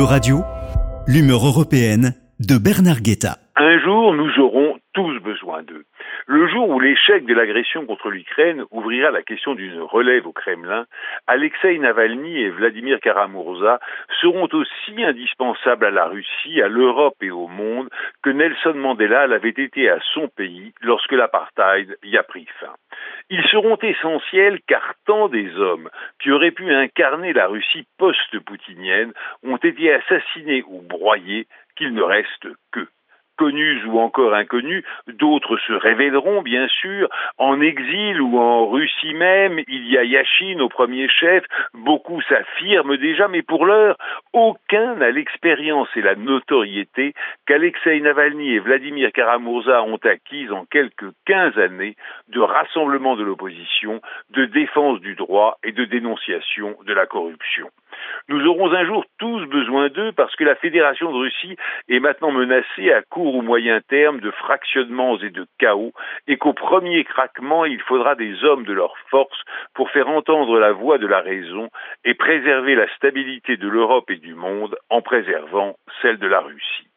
E-Radio, l'humeur européenne de Bernard Guetta. Un jour, nous aurons tous besoin d'eux. Le jour où l'échec de l'agression contre l'Ukraine ouvrira la question d'une relève au Kremlin, Alexei Navalny et Vladimir Karamurza seront aussi indispensables à la Russie, à l'Europe et au monde que Nelson Mandela l'avait été à son pays lorsque l'apartheid y a pris fin. Ils seront essentiels car tant des hommes qui auraient pu incarner la Russie post-poutinienne ont été assassinés ou broyés qu'il ne reste qu'eux connus ou encore inconnus, d'autres se révéleront bien sûr, en exil ou en Russie même, il y a Yachine au premier chef, beaucoup s'affirment déjà, mais pour l'heure, aucun n'a l'expérience et la notoriété qu'Alexei Navalny et Vladimir Karamurza ont acquise en quelques quinze années de rassemblement de l'opposition, de défense du droit et de dénonciation de la corruption. Nous aurons un jour tous besoin d'eux parce que la Fédération de Russie est maintenant menacée à court ou moyen terme de fractionnements et de chaos et qu'au premier craquement, il faudra des hommes de leur force pour faire entendre la voix de la raison et préserver la stabilité de l'Europe et du monde en préservant celle de la Russie.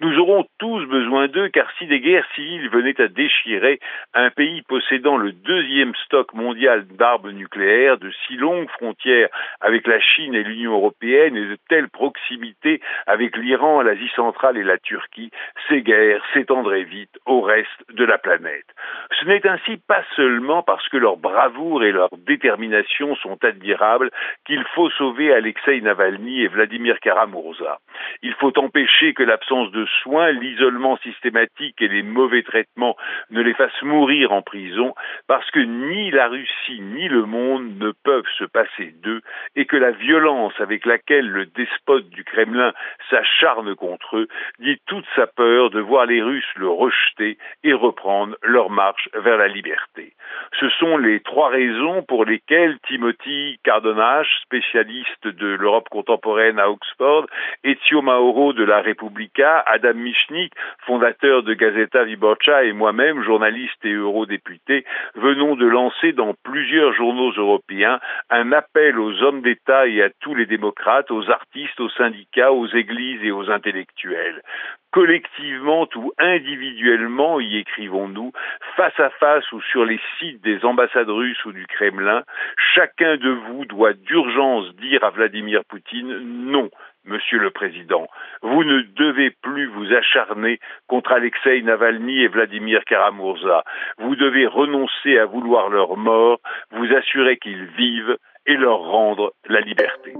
Nous aurons tous besoin d'eux car si des guerres civiles venaient à déchirer un pays possédant le deuxième stock mondial d'armes nucléaires, de si longues frontières avec la Chine et l'Union européenne et de telles proximités avec l'Iran, l'Asie centrale et la Turquie, ces guerres s'étendraient vite au reste de la planète. Ce n'est ainsi pas seulement parce que leur bravoure et leur détermination sont admirables qu'il faut sauver Alexei Navalny et Vladimir Karamurza. Il faut empêcher que l'absence de soins, l'isolement systématique et les mauvais traitements ne les fassent mourir en prison, parce que ni la Russie ni le monde ne peuvent se passer d'eux, et que la violence avec laquelle le despote du Kremlin s'acharne contre eux dit toute sa peur de voir les Russes le rejeter et reprendre leur vers la liberté. Ce sont les trois raisons pour lesquelles Timothy Cardonage, spécialiste de l'Europe contemporaine à Oxford, Ezio Mauro de la Repubblica, Adam Michnik, fondateur de Gazeta Wyborcza et moi-même, journaliste et eurodéputé, venons de lancer dans plusieurs journaux européens un appel aux hommes d'État et à tous les démocrates, aux artistes, aux syndicats, aux églises et aux intellectuels. Collectivement ou individuellement, y écrivons-nous, face à face ou sur les des ambassades russes ou du Kremlin, chacun de vous doit d'urgence dire à Vladimir Poutine non, Monsieur le Président, vous ne devez plus vous acharner contre Alexei Navalny et Vladimir Karamurza. Vous devez renoncer à vouloir leur mort, vous assurer qu'ils vivent et leur rendre la liberté.